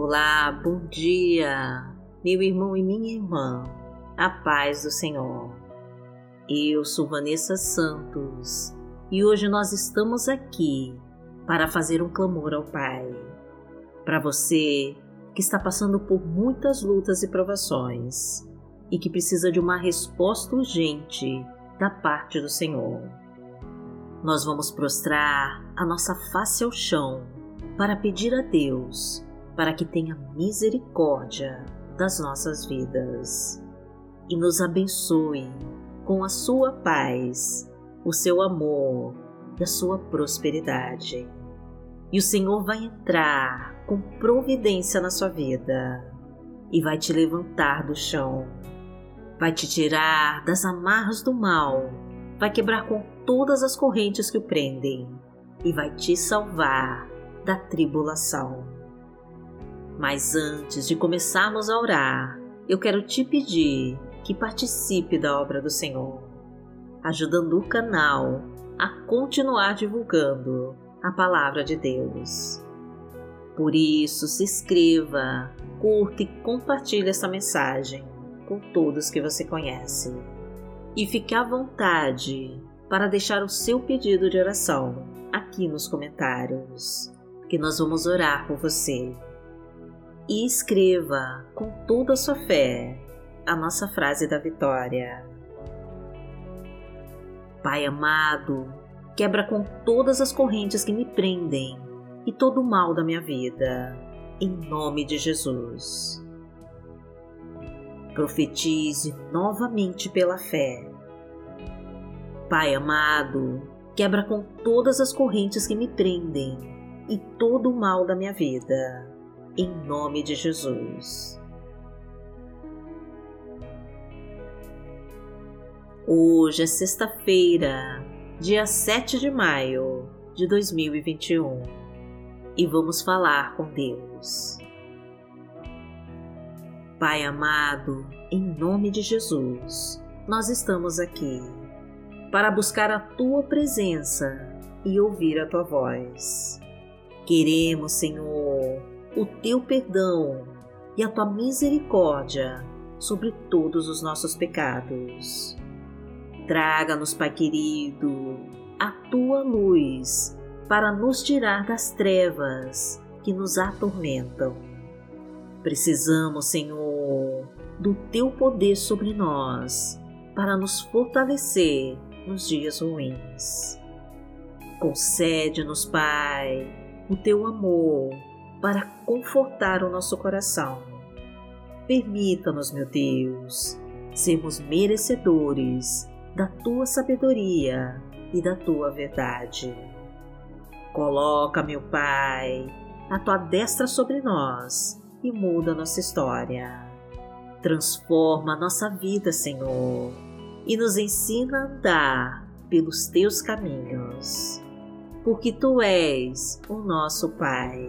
Olá, bom dia, meu irmão e minha irmã, a paz do Senhor. Eu sou Vanessa Santos e hoje nós estamos aqui para fazer um clamor ao Pai. Para você que está passando por muitas lutas e provações e que precisa de uma resposta urgente da parte do Senhor. Nós vamos prostrar a nossa face ao chão para pedir a Deus para que tenha misericórdia das nossas vidas e nos abençoe com a sua paz, o seu amor e a sua prosperidade. E o Senhor vai entrar com providência na sua vida e vai te levantar do chão, vai te tirar das amarras do mal, vai quebrar com todas as correntes que o prendem e vai te salvar da tribulação. Mas antes de começarmos a orar, eu quero te pedir que participe da obra do Senhor, ajudando o canal a continuar divulgando a palavra de Deus. Por isso, se inscreva, curta e compartilhe essa mensagem com todos que você conhece. E fique à vontade para deixar o seu pedido de oração aqui nos comentários, que nós vamos orar por você e escreva com toda a sua fé a nossa frase da vitória. Pai amado, quebra com todas as correntes que me prendem e todo o mal da minha vida, em nome de Jesus. Profetize novamente pela fé. Pai amado, quebra com todas as correntes que me prendem e todo o mal da minha vida em nome de Jesus. Hoje é sexta-feira, dia 7 de maio de 2021 e vamos falar com Deus. Pai amado, em nome de Jesus, nós estamos aqui para buscar a tua presença e ouvir a tua voz. Queremos, Senhor, o teu perdão e a tua misericórdia sobre todos os nossos pecados. Traga-nos, Pai querido, a tua luz para nos tirar das trevas que nos atormentam. Precisamos, Senhor, do teu poder sobre nós para nos fortalecer nos dias ruins. Concede-nos, Pai, o teu amor para confortar o nosso coração. Permita-nos, meu Deus, sermos merecedores da tua sabedoria e da tua verdade. Coloca, meu Pai, a tua destra sobre nós e muda nossa história. Transforma nossa vida, Senhor, e nos ensina a andar pelos teus caminhos, porque tu és o nosso Pai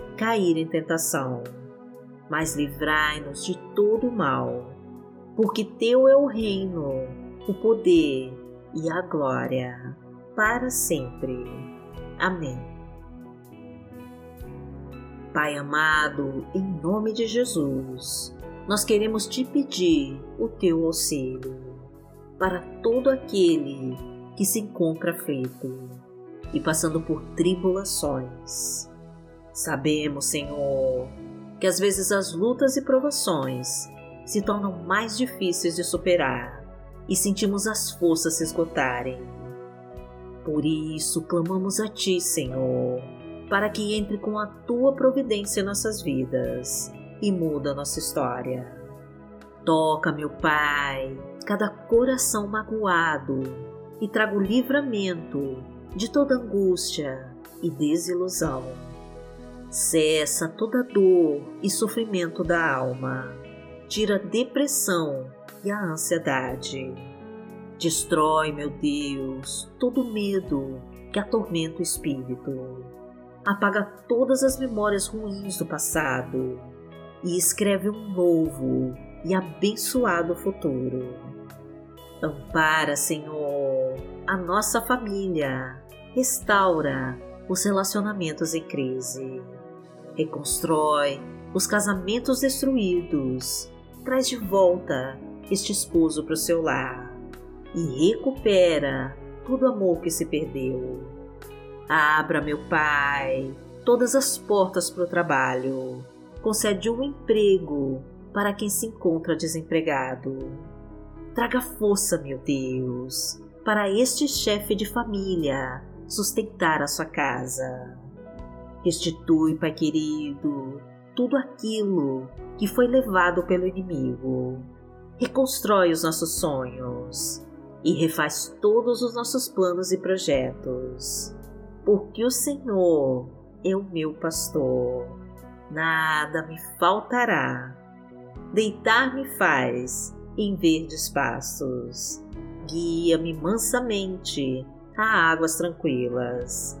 cair em tentação mas livrai-nos de todo mal, porque Teu é o reino, o poder e a glória, para sempre. Amém. Pai amado, em nome de Jesus, nós queremos te pedir o teu auxílio para todo aquele que se encontra aflito e passando por tribulações. Sabemos, Senhor, que às vezes as lutas e provações se tornam mais difíceis de superar e sentimos as forças se esgotarem. Por isso, clamamos a Ti, Senhor, para que entre com a Tua providência em nossas vidas e muda nossa história. Toca, meu Pai, cada coração magoado e traga o livramento de toda angústia e desilusão Cessa toda dor e sofrimento da alma. Tira a depressão e a ansiedade. Destrói, meu Deus, todo medo que atormenta o espírito. Apaga todas as memórias ruins do passado e escreve um novo e abençoado futuro. Ampara, Senhor, a nossa família, restaura os relacionamentos em crise, reconstrói os casamentos destruídos, traz de volta este esposo para o seu lar e recupera todo o amor que se perdeu. Abra, meu Pai, todas as portas para o trabalho. Concede um emprego para quem se encontra desempregado Traga força, meu Deus, para este chefe de família sustentar a sua casa. Restitui, Pai querido, tudo aquilo que foi levado pelo inimigo. Reconstrói os nossos sonhos e refaz todos os nossos planos e projetos. Porque o Senhor é o meu pastor, nada me faltará. Deitar-me faz em verdes pastos. Guia-me mansamente a águas tranquilas.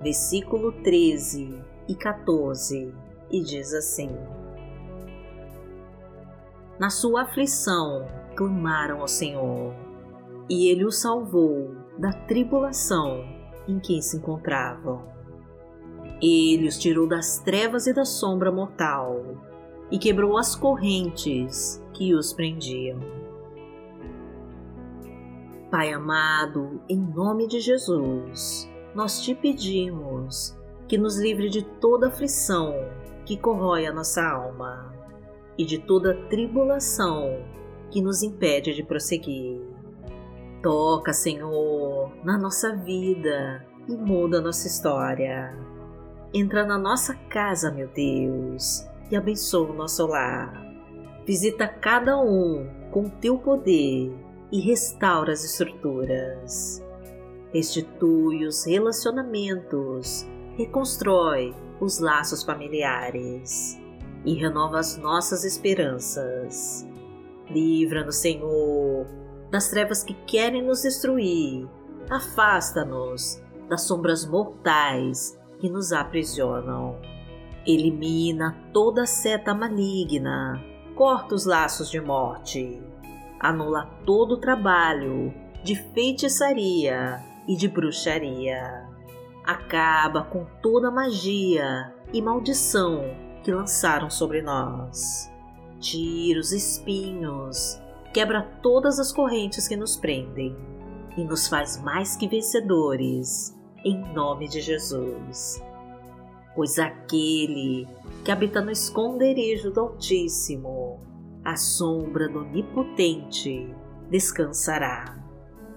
versículo 13 e 14, e diz assim: Na sua aflição clamaram ao Senhor, e ele os salvou da tribulação em que se encontravam. Ele os tirou das trevas e da sombra mortal e quebrou as correntes que os prendiam. Pai amado, em nome de Jesus, nós te pedimos que nos livre de toda aflição que corrói a nossa alma e de toda tribulação que nos impede de prosseguir. Toca, Senhor, na nossa vida e muda nossa história. Entra na nossa casa, meu Deus, e abençoa o nosso lar Visita cada um com teu poder e restaura as estruturas. Restitui os relacionamentos, reconstrói os laços familiares e renova as nossas esperanças. Livra-nos, Senhor, das trevas que querem nos destruir. Afasta-nos das sombras mortais que nos aprisionam. Elimina toda seta maligna corta os laços de morte, anula todo o trabalho de feitiçaria e de bruxaria, acaba com toda magia e maldição que lançaram sobre nós, tira os espinhos, quebra todas as correntes que nos prendem e nos faz mais que vencedores, em nome de Jesus. Pois aquele que habita no esconderijo do Altíssimo, a sombra do Onipotente descansará.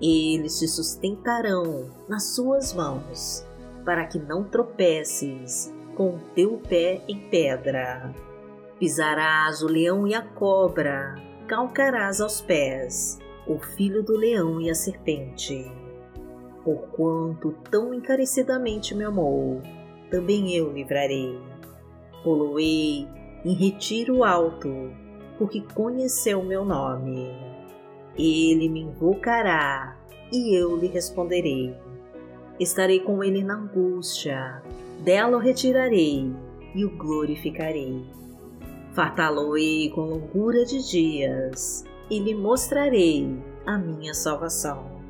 Eles te sustentarão nas suas mãos, para que não tropeces com o teu pé em pedra. Pisarás o leão e a cobra, calcarás aos pés o filho do leão e a serpente. Porquanto tão encarecidamente me amou, também eu livrarei. Poloei em retiro alto, porque conheceu meu nome. Ele me invocará e eu lhe responderei. Estarei com ele na angústia, dela o retirarei e o glorificarei. Fartá-lo-ei com longura de dias e lhe mostrarei a minha salvação.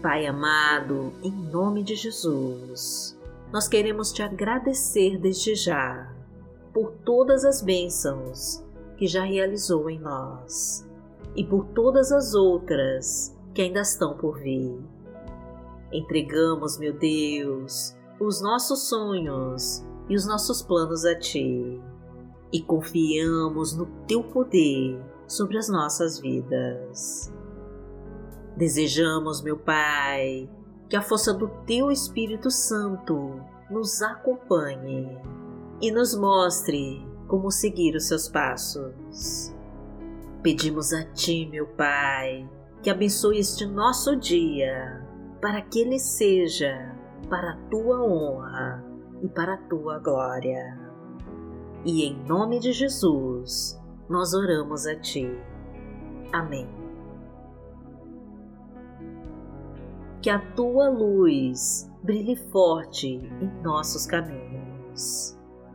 Pai amado, em nome de Jesus, nós queremos te agradecer desde já por todas as bênçãos que já realizou em nós e por todas as outras que ainda estão por vir. Entregamos, meu Deus, os nossos sonhos e os nossos planos a Ti e confiamos no Teu poder sobre as nossas vidas. Desejamos, meu Pai, que a força do Teu Espírito Santo nos acompanhe e nos mostre como seguir os Seus passos. Pedimos a Ti, meu Pai, que abençoe este nosso dia para que ele seja para a Tua honra e para a tua glória. E em nome de Jesus, nós oramos a ti. Amém. Que a tua luz brilhe forte em nossos caminhos